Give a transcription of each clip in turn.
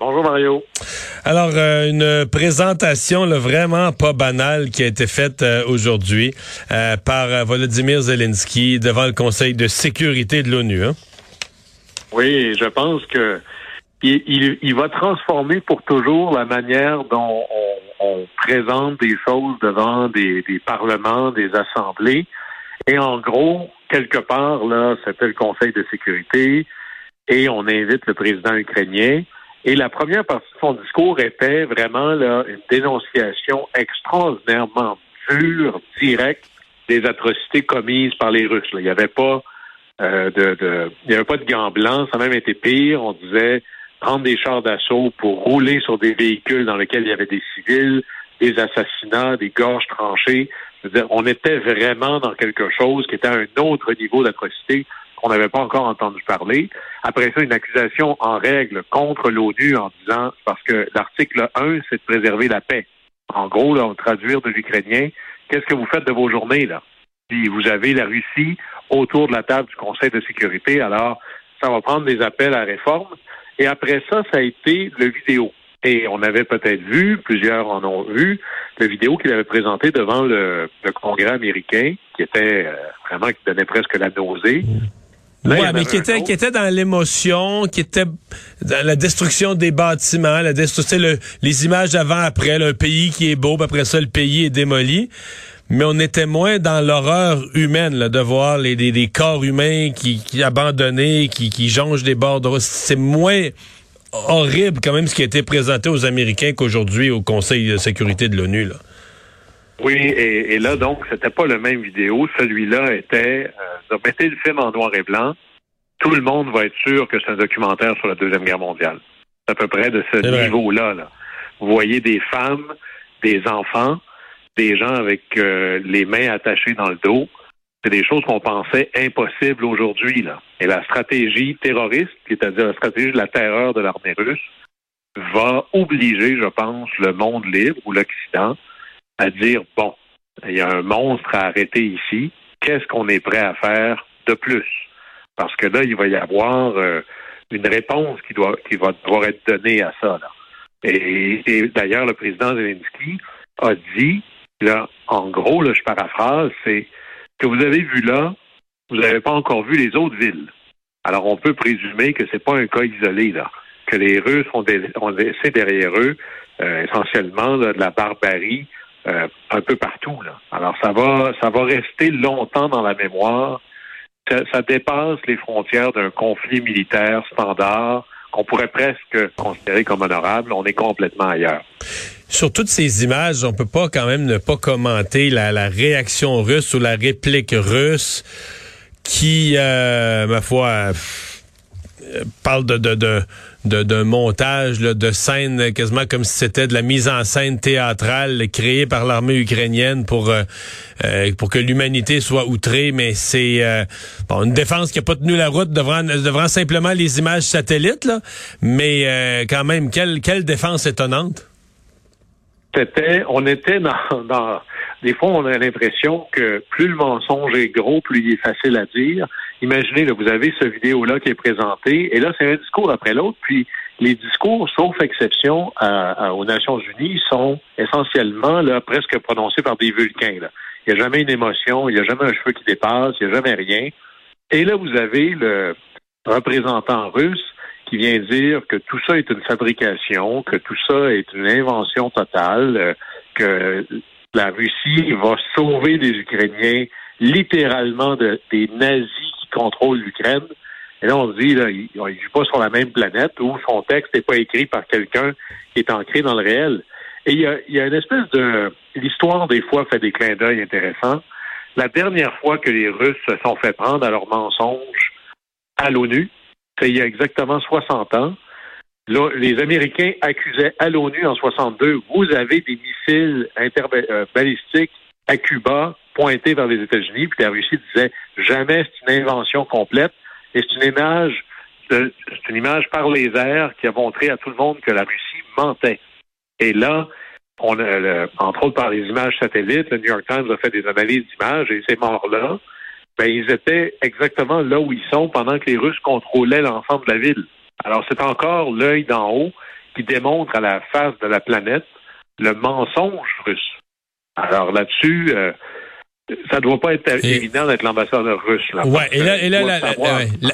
Bonjour Mario. Alors, euh, une présentation là, vraiment pas banale qui a été faite euh, aujourd'hui euh, par Volodymyr Zelensky devant le Conseil de sécurité de l'ONU. Hein? Oui, je pense que il, il- il va transformer pour toujours la manière dont on, on présente des choses devant des, des parlements, des assemblées. Et en gros, quelque part, là, c'était le Conseil de sécurité et on invite le président ukrainien. Et la première partie de son discours était vraiment là, une dénonciation extraordinairement dure, directe des atrocités commises par les Russes. là. Il n'y avait pas euh, de, de- il n'y avait pas de gants blancs, ça a même été pire. On disait prendre des chars d'assaut pour rouler sur des véhicules dans lesquels il y avait des civils, des assassinats, des gorges tranchées. On était vraiment dans quelque chose qui était à un autre niveau d'atrocité qu'on n'avait pas encore entendu parler. Après ça, une accusation en règle contre l'ONU en disant, parce que l'article 1, c'est de préserver la paix. En gros, là, on traduire de l'ukrainien, qu'est-ce que vous faites de vos journées, là? Puis vous avez la Russie autour de la table du Conseil de sécurité, alors ça va prendre des appels à réforme. Et après ça, ça a été le vidéo. Et on avait peut-être vu, plusieurs en ont vu, le vidéo qu'il avait présenté devant le, le Congrès américain, qui était euh, vraiment, qui donnait presque la nausée. Là, Ouais, mais qui était, autre. qui était dans l'émotion, qui était dans la destruction des bâtiments, la destruction, le, les images avant-après, là, un pays qui est beau, puis après ça, le pays est démoli. Mais on était moins dans l'horreur humaine là, de voir les, corps humains qui, qui abandonnés, qui, qui jongent des bords de. C'est moins horrible quand même ce qui a été présenté aux Américains qu'aujourd'hui au Conseil de sécurité de l'ONU. là. Oui, et, et là, donc, c'était pas le même vidéo. Celui-là était, euh, mettez le film en noir et blanc. Tout le monde va être sûr que c'est un documentaire sur la Deuxième Guerre mondiale. C'est à peu près de ce niveau-là. Là. Vous voyez des femmes, des enfants, des gens avec euh, les mains attachées dans le dos. C'est des choses qu'on pensait impossibles aujourd'hui. Là. Et la stratégie terroriste, c'est-à-dire la stratégie de la terreur de l'armée russe, va obliger, je pense, le monde libre ou l'Occident à dire, bon, il y a un monstre à arrêter ici, qu'est-ce qu'on est prêt à faire de plus? Parce que là, il va y avoir euh, une réponse qui, doit, qui va devoir être donnée à ça. Et, d'ailleurs, le président Zelensky a dit, là, en gros, là, je paraphrase, c'est que vous avez vu là, vous n'avez pas encore vu les autres villes. Alors, on peut présumer que c'est pas un cas isolé, là, que les Russes ont, laissé derrière eux euh, essentiellement de la barbarie euh, un peu partout. Là. Alors, ça va, ça va rester longtemps dans la mémoire. Ça, ça dépasse les frontières d'un conflit militaire standard qu'on pourrait presque considérer comme honorable. On est complètement ailleurs. Sur toutes ces images, on peut pas quand même ne pas commenter la, la réaction russe ou la réplique russe qui, euh, ma foi, parle de, de, de, d'un montage là, de scènes quasiment comme si c'était de la mise en scène théâtrale créée par l'armée ukrainienne pour euh, euh, pour que l'humanité soit outrée, mais c'est euh, bon, une défense qui a pas tenu la route devant devant simplement les images satellites, là, mais euh, quand même quelle quelle défense étonnante. C'était, on était dans, dans, des fois, on a l'impression que plus le mensonge est gros, plus il est facile à dire. Imaginez, vous avez ce vidéo-là qui est présenté, et là, c'est un discours après l'autre, puis les discours, sauf exception aux Nations Unies, sont essentiellement là, presque prononcés par des vulcains. Il n'y a jamais une émotion, il n'y a jamais un cheveu qui dépasse, il n'y a jamais rien. Et là, vous avez le représentant russe qui qui vient dire que tout ça est une fabrication, que tout ça est une invention totale, euh, que la Russie va sauver les Ukrainiens littéralement de, des nazis qui contrôlent l'Ukraine. Et là, on se dit, là, il ne vit pas sur la même planète où son texte n'est pas écrit par quelqu'un qui est ancré dans le réel. Et il y a, y a une espèce de... L'histoire, des fois, fait des clins d'œil intéressants. La dernière fois que les Russes se sont fait prendre à leur mensonge à l'ONU, c'est il y a exactement 60 ans. Là, les Américains accusaient à l'ONU en 62, vous avez des missiles euh, balistiques à Cuba pointés vers les États-Unis, puis la Russie disait jamais c'est une invention complète, et c'est une image c'est une image par les airs qui a montré à tout le monde que la Russie mentait. Et là, on a, entre autres par les images satellites, le New York Times a fait des analyses d'images et ces morts-là, ben, ils étaient exactement là où ils sont pendant que les Russes contrôlaient l'ensemble de la ville. Alors, c'est encore l'œil d'en haut qui démontre à la face de la planète le mensonge russe. Alors là-dessus, euh, ça ne doit pas être évident d'être l'ambassadeur russe. Là, ouais, et là, et là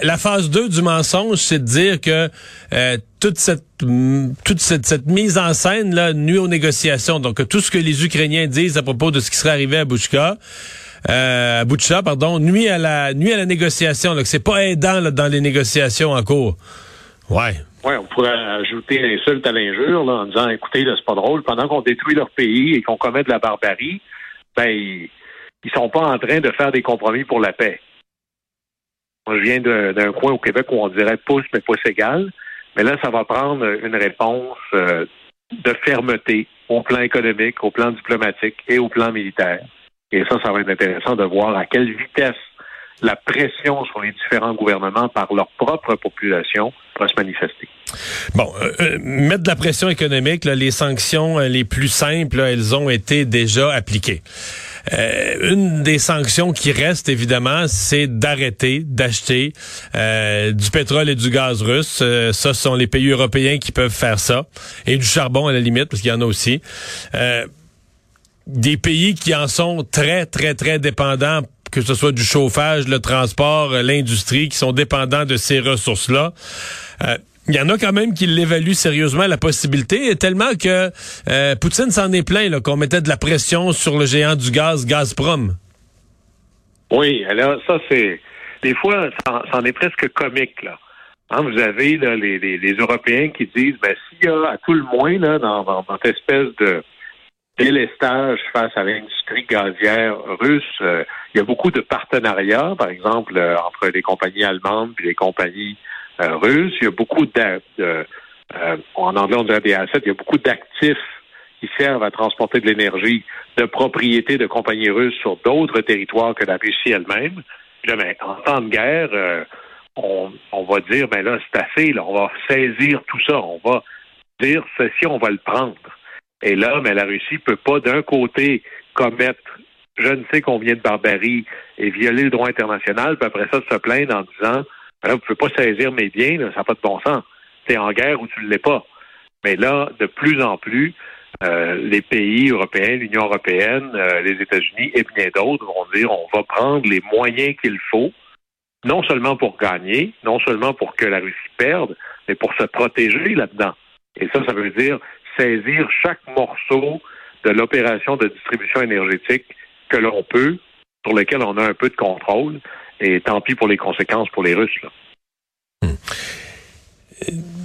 la, phase 2 du mensonge, c'est de dire que euh, toute cette toute cette, cette, mise en scène là nuit aux négociations. Donc tout ce que les Ukrainiens disent à propos de ce qui serait arrivé à Bouchka, euh, à pardon, nuit à la nuit à la négociation. Donc c'est pas aidant là, dans les négociations en cours. Ouais. Oui, on pourrait ajouter l'insulte à l'injure en disant écoutez, là, c'est pas drôle, pendant qu'on détruit leur pays et qu'on commet de la barbarie, ben ils sont pas en train de faire des compromis pour la paix. Moi, je viens d'un coin au Québec où on dirait pouce, mais pouce égal. Mais là, ça va prendre une réponse euh, de fermeté au plan économique, au plan diplomatique et au plan militaire. Et ça, ça va être intéressant de voir à quelle vitesse la pression sur les différents gouvernements par leur propre population va se manifester. Bon, euh, euh, mettre de la pression économique, les sanctions les plus simples, elles ont été déjà appliquées. Euh, une des sanctions qui reste, évidemment, c'est d'arrêter d'acheter euh, du pétrole et du gaz russe. Euh, ça, ce sont les pays européens qui peuvent faire ça. Et du charbon, à la limite, parce qu'il y en a aussi. des pays qui en sont très, très, très dépendants que ce soit du chauffage, le transport, l'industrie, qui sont dépendants de ces ressources-là. Il y en a quand même qui l'évaluent sérieusement la possibilité, tellement que euh, Poutine s'en est plein qu'on mettait de la pression sur le géant du gaz, Gazprom. Oui, alors ça c'est des fois ça, en est presque comique là. Hein, vous avez les, Européens qui disent ben s'il y a à tout le moins là dans, dans, cette espèce de délestage face à l'industrie gazière russe, euh, il y a beaucoup de partenariats, par exemple euh, entre les compagnies allemandes et les compagnies russe. Il y a beaucoup de, euh, en anglais on dirait des assets, il y a beaucoup d'actifs qui servent à transporter de l'énergie de propriété de compagnies russes sur d'autres territoires que la Russie elle-même. Là, ben, en temps de guerre, euh, on, va dire, ben là, c'est assez, là, on va saisir tout ça, on va dire ceci, on va le prendre. Et là, mais la Russie peut pas d'un côté commettre je ne sais combien de barbarie et violer le droit international, puis après ça se plaindre en disant Là, vous ne pouvez pas saisir mes biens, ça n'a pas de bon sens. Tu es en guerre ou tu ne l'es pas. Mais là, de plus en plus, euh, les pays européens, l'Union européenne, euh, les États-Unis et bien d'autres vont dire on va prendre les moyens qu'il faut, non seulement pour gagner, non seulement pour que la Russie perde, mais pour se protéger là-dedans. Et ça, ça veut dire saisir chaque morceau de l'opération de distribution énergétique que l'on peut, sur lequel on a un peu de contrôle, et tant pis pour les conséquences pour les Russes. Hmm.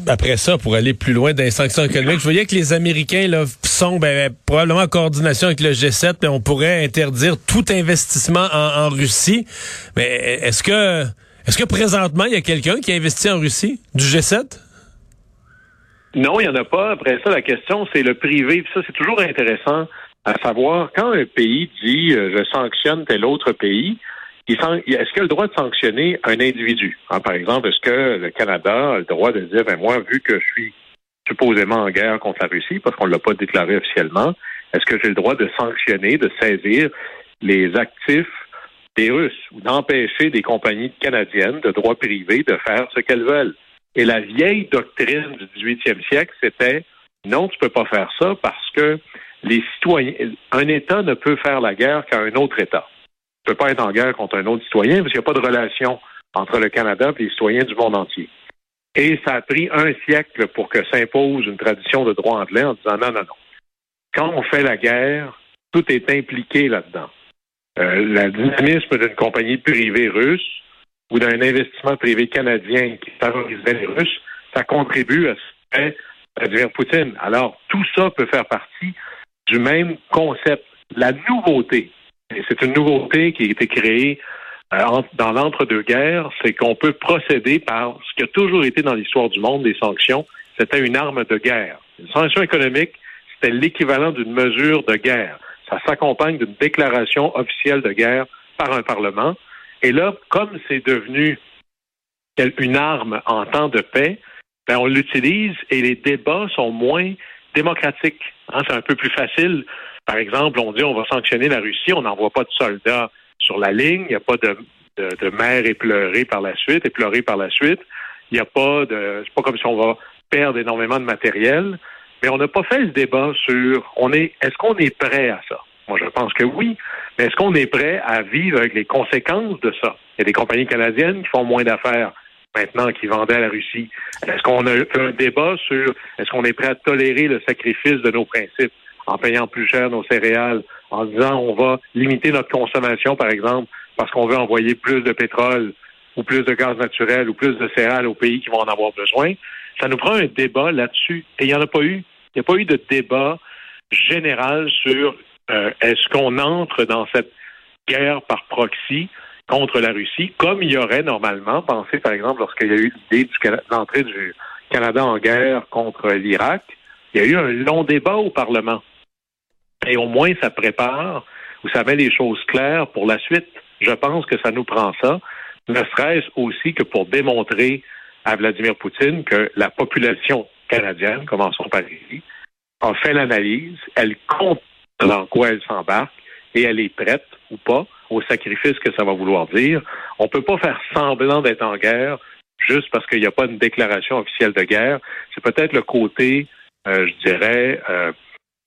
Après ça, pour aller plus loin dans les sanctions économiques, je voyais que les Américains là, sont ben, probablement en coordination avec le G7, mais on pourrait interdire tout investissement en, Russie. Mais est-ce que est-ce que présentement il y a quelqu'un qui a investi en Russie du G7? Non, il n'y en a pas. Après ça, la question, c'est le privé. ça, c'est toujours intéressant à savoir quand un pays dit euh, je sanctionne tel autre pays, est-ce qu'il a le droit de sanctionner un individu? Hein, par exemple, est-ce que le Canada a le droit de dire, ben moi, vu que je suis supposément en guerre contre la Russie, parce qu'on ne l'a pas déclaré officiellement, est-ce que j'ai le droit de sanctionner, de saisir les actifs des Russes ou d'empêcher des compagnies canadiennes de droit privé de faire ce qu'elles veulent? Et la vieille doctrine du 18e siècle, c'était non, tu peux pas faire ça parce que les citoyens, un État ne peut faire la guerre qu'à un autre État ne peut pas être en guerre contre un autre citoyen parce qu'il n'y a pas de relation entre le Canada et les citoyens du monde entier. Et ça a pris un siècle pour que s'impose une tradition de droit anglais en disant non, non, non. Quand on fait la guerre, tout est impliqué là-dedans. Euh, le dynamisme d'une compagnie privée russe ou d'un investissement privé canadien qui favorisait les Russes, ça contribue à ce que Vladimir Poutine. Alors, tout ça peut faire partie du même concept. La nouveauté, c'est une nouveauté qui a été créée euh, dans l'entre-deux-guerres, c'est qu'on peut procéder par ce qui a toujours été dans l'histoire du monde, des sanctions, c'était une arme de guerre. Une sanction économique, c'était l'équivalent d'une mesure de guerre. Ça s'accompagne d'une déclaration officielle de guerre par un Parlement. Et là, comme c'est devenu une arme en temps de paix, ben on l'utilise et les débats sont moins démocratiques. Hein, c'est un peu plus facile. Par exemple, on dit on va sanctionner la Russie, on n'envoie pas de soldats sur la ligne, il n'y a pas de, de, de mère par la suite, éplorée par la suite. Il n'y a pas de. C'est pas comme si on va perdre énormément de matériel. Mais on n'a pas fait le débat sur on est est-ce qu'on est prêt à ça? Moi, je pense que oui. Mais est-ce qu'on est prêt à vivre avec les conséquences de ça? Il y a des compagnies canadiennes qui font moins d'affaires maintenant qui vendaient à la Russie. Est-ce qu'on a fait un débat sur est-ce qu'on est prêt à tolérer le sacrifice de nos principes? En payant plus cher nos céréales, en disant on va limiter notre consommation, par exemple, parce qu'on veut envoyer plus de pétrole ou plus de gaz naturel ou plus de céréales aux pays qui vont en avoir besoin. Ça nous prend un débat là-dessus. Et il n'y en a pas eu. Il n'y a pas eu de débat général sur euh, est-ce qu'on entre dans cette guerre par proxy contre la Russie, comme il y aurait normalement, pensé par exemple lorsqu'il y a eu l'idée d'entrée du Canada en guerre contre l'Irak, il y a eu un long débat au Parlement. Et au moins, ça prépare ou ça met les choses claires pour la suite. Je pense que ça nous prend ça, ne serait-ce aussi que pour démontrer à Vladimir Poutine que la population canadienne, commençons par ici, a fait l'analyse, elle compte dans quoi elle s'embarque et elle est prête ou pas au sacrifice que ça va vouloir dire. On ne peut pas faire semblant d'être en guerre juste parce qu'il n'y a pas une déclaration officielle de guerre. C'est peut-être le côté, euh, je dirais, euh,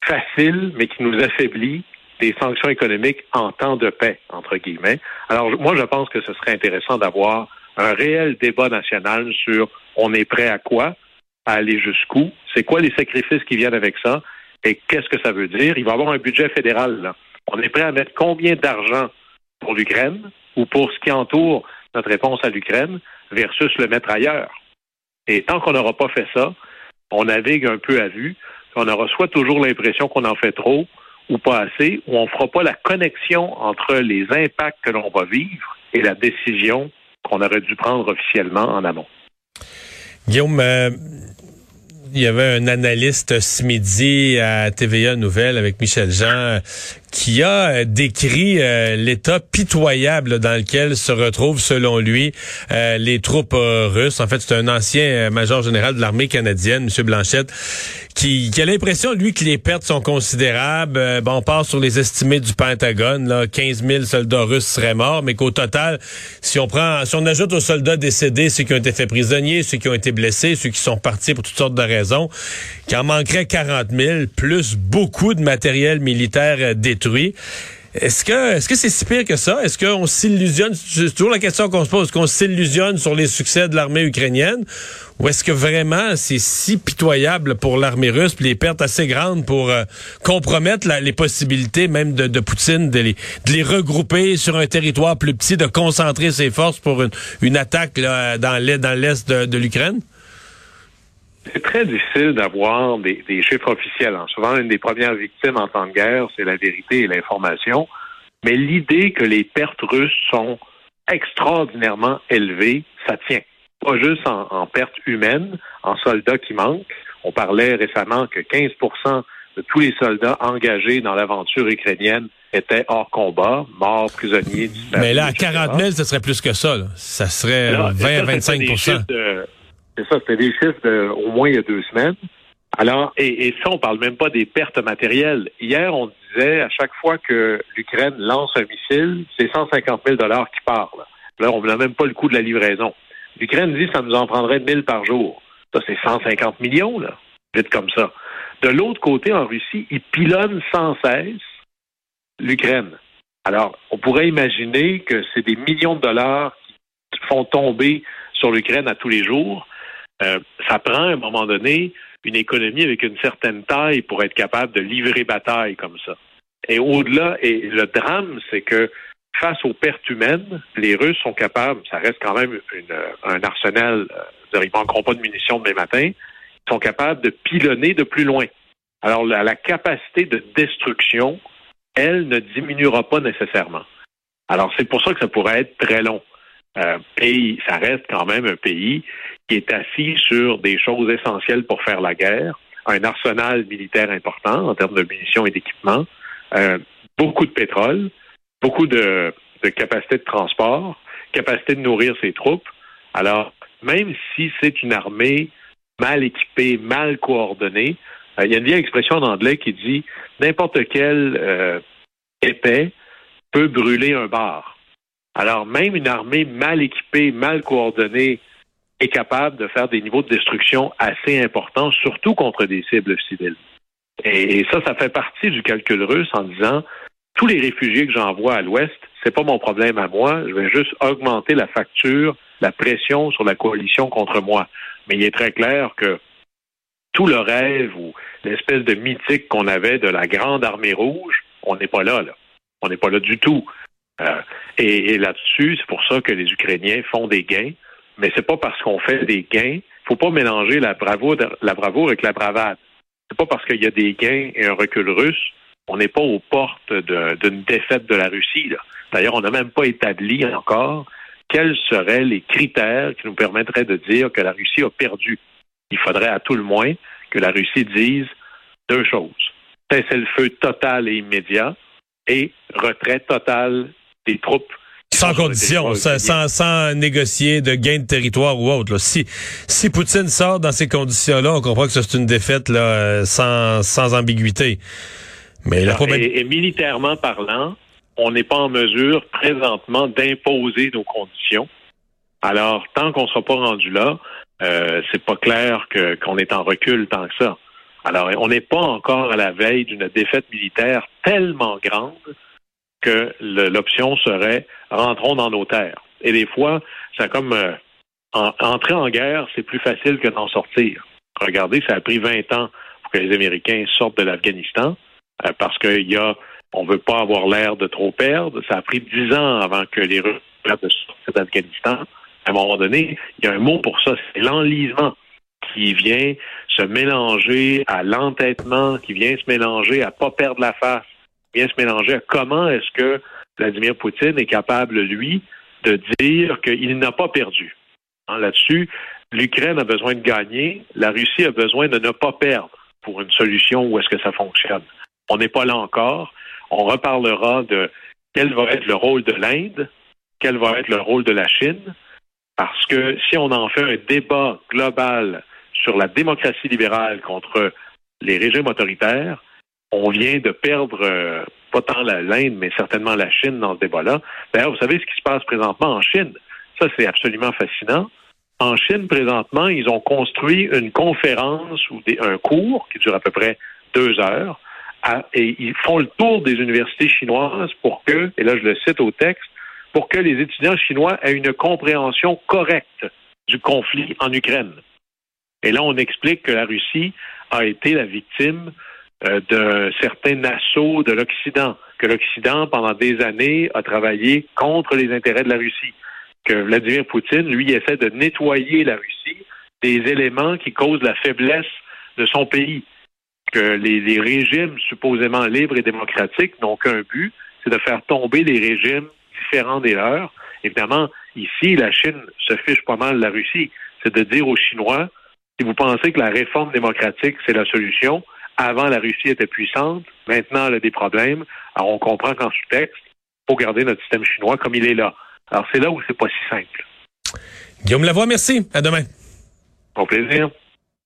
facile, mais qui nous affaiblit des sanctions économiques en temps de paix, entre guillemets. Alors, moi, je pense que ce serait intéressant d'avoir un réel débat national sur on est prêt à quoi, à aller jusqu'où, c'est quoi les sacrifices qui viennent avec ça, et qu'est-ce que ça veut dire. Il va y avoir un budget fédéral, là. On est prêt à mettre combien d'argent pour l'Ukraine ou pour ce qui entoure notre réponse à l'Ukraine versus le mettre ailleurs. Et tant qu'on n'aura pas fait ça, on navigue un peu à vue, on aura soit toujours l'impression qu'on en fait trop ou pas assez, ou on ne fera pas la connexion entre les impacts que l'on va vivre et la décision qu'on aurait dû prendre officiellement en amont. Guillaume, euh, il y avait un analyste ce midi à TVA Nouvelle avec Michel Jean qui a euh, décrit euh, l'état pitoyable dans lequel se retrouvent, selon lui, euh, les troupes russes. En fait, c'est un ancien major général de l'armée canadienne, M. Blanchette, qui, qui a l'impression, lui, que les pertes sont considérables. bon, on part sur les estimés du Pentagone, là, 15 000 soldats russes seraient morts, mais qu'au total, si on prend, si on ajoute aux soldats décédés ceux qui ont été faits prisonniers, ceux qui ont été blessés, ceux qui sont partis pour toutes sortes de raisons, qu'il en manquerait 40 000, plus beaucoup de matériel militaire détruit est-ce que est-ce c'est si pire que ça? Est-ce qu'on s'illusionne? C'est toujours la question qu'on se pose. Est-ce qu'on s'illusionne sur les succès de l'armée ukrainienne? Ou est-ce que vraiment c'est si pitoyable pour l'armée russe, puis les pertes assez grandes pour euh, compromettre les possibilités même de, Poutine de les, regrouper sur un territoire plus petit, de concentrer ses forces pour une, attaque dans l'est de l'Ukraine? C'est très difficile d'avoir des, chiffres officiels. Hein. Souvent, une des premières victimes en temps de guerre, c'est la vérité et l'information. Mais l'idée que les pertes russes sont extraordinairement élevées, ça tient. Pas juste en, pertes humaines, en soldats qui manquent. On parlait récemment que 15% de tous les soldats engagés dans l'aventure ukrainienne étaient hors combat, morts, prisonniers, disparus. Mais là, à 40 000, ce serait plus que ça. Ça serait 20 25 c'est ça, c'était des chiffres de, au moins il y a deux semaines. Alors, et, ça, on parle même pas des pertes matérielles. Hier, on disait à chaque fois que l'Ukraine lance un missile, c'est 150 000 dollars qui partent. Là, on n'a même pas le coût de la livraison. L'Ukraine dit ça nous en prendrait 1000 par jour. Ça, c'est 150 millions, là, vite comme ça. De l'autre côté, en Russie, ils pilonnent sans cesse l'Ukraine. Alors, on pourrait imaginer que c'est des millions de dollars qui font tomber sur l'Ukraine à tous les jours. Euh, ça prend à un moment donné une économie avec une certaine taille pour être capable de livrer bataille comme ça. Et au-delà, et le drame, c'est que face aux pertes humaines, les Russes sont capables, ça reste quand même un arsenal, euh, ils ne manqueront pas de munitions demain matin, ils sont capables de pilonner de plus loin. Alors la, la capacité de destruction, elle, ne diminuera pas nécessairement. Alors c'est pour ça que ça pourrait être très long. Euh, et ça reste quand même un pays qui est assis sur des choses essentielles pour faire la guerre, un arsenal militaire important en termes de munitions et d'équipements, euh, beaucoup de pétrole, beaucoup de, capacité de transport, capacité de nourrir ses troupes. Alors, même si c'est une armée mal équipée, mal coordonnée, euh, il y a une vieille expression en anglais qui dit n'importe quel épais peut brûler un bar. Alors, même une armée mal équipée, mal coordonnée, est capable de faire des niveaux de destruction assez importants, surtout contre des cibles civiles. Et, ça, ça fait partie du calcul russe en disant tous les réfugiés que j'envoie à l'Ouest, c'est pas mon problème à moi. Je vais juste augmenter la facture, la pression sur la coalition contre moi. Mais il est très clair que tout le rêve ou l'espèce de mythique qu'on avait de la grande armée rouge, on n'est pas là, là. On n'est pas là du tout. Euh, et, là-dessus, c'est pour ça que les Ukrainiens font des gains. Mais c'est pas parce qu'on fait des gains. Faut pas mélanger la bravoure, la bravoure avec la bravade. C'est pas parce qu'il y a des gains et un recul russe, on n'est pas aux portes d'une défaite de la Russie. D'ailleurs, on n'a même pas établi encore quels seraient les critères qui nous permettraient de dire que la Russie a perdu. Il faudrait à tout le moins que la Russie dise deux choses. Cesser le feu total et immédiat et retrait total des troupes sans condition, sans, sans, négocier de gain de territoire ou autre. Si, si Poutine sort dans ces conditions-là, on comprend que c'est une défaite là, euh, sans, sans ambiguïté. Mais la et, et, militairement parlant, on n'est pas en mesure présentement d'imposer nos conditions. Alors, tant qu'on ne sera pas rendu là, euh, c'est pas clair qu'on est en recul tant que ça. Alors, on n'est pas encore à la veille d'une défaite militaire tellement grande que l'option serait rentrons dans nos terres. Et des fois, c'est comme euh, entrer en guerre, c'est plus facile que d'en sortir. Regardez, ça a pris 20 ans pour que les Américains sortent de l'Afghanistan euh, parce qu'il y a, on veut pas avoir l'air de trop perdre. Ça a pris 10 ans avant que les Russes de sortir d'Afghanistan. À un moment donné, il y a un mot pour ça, c'est l'enlisement qui vient se mélanger à l'entêtement, qui vient se mélanger à pas perdre la face, se mélanger à comment est-ce que Vladimir Poutine est capable, lui, de dire qu'il n'a pas perdu. Hein, là-dessus, l'Ukraine a besoin de gagner, la Russie a besoin de ne pas perdre pour une solution où est-ce que ça fonctionne. On n'est pas là encore. On reparlera de quel va être le rôle de l'Inde, quel va être le rôle de la Chine, parce que si on en fait un débat global sur la démocratie libérale contre les régimes autoritaires, on vient de perdre euh, pas tant l'Inde, mais certainement la Chine dans ce débat-là. Vous savez ce qui se passe présentement en Chine? Ça, c'est absolument fascinant. En Chine, présentement, ils ont construit une conférence ou un cours qui dure à peu près deux heures. et ils font le tour des universités chinoises pour que, et là je le cite au texte, pour que les étudiants chinois aient une compréhension correcte du conflit en Ukraine. Et là, on explique que la Russie a été la victime euh, de certains assauts de l'Occident, que l'Occident, pendant des années, a travaillé contre les intérêts de la Russie, que Vladimir Poutine, lui, essaie de nettoyer la Russie des éléments qui causent la faiblesse de son pays, que les, les régimes supposément libres et démocratiques n'ont qu'un but, c'est de faire tomber les régimes différents des leurs. Évidemment, ici, la Chine se fiche pas mal de la Russie. C'est de dire aux Chinois, si vous pensez que la réforme démocratique, c'est la solution, avant, la Russie était puissante. Maintenant, elle a des problèmes. Alors, on comprend qu'en sous-texte, il faut garder notre système chinois comme il est là. Alors, c'est là où c'est pas si simple. Guillaume Lavoie, merci. À demain. Au plaisir.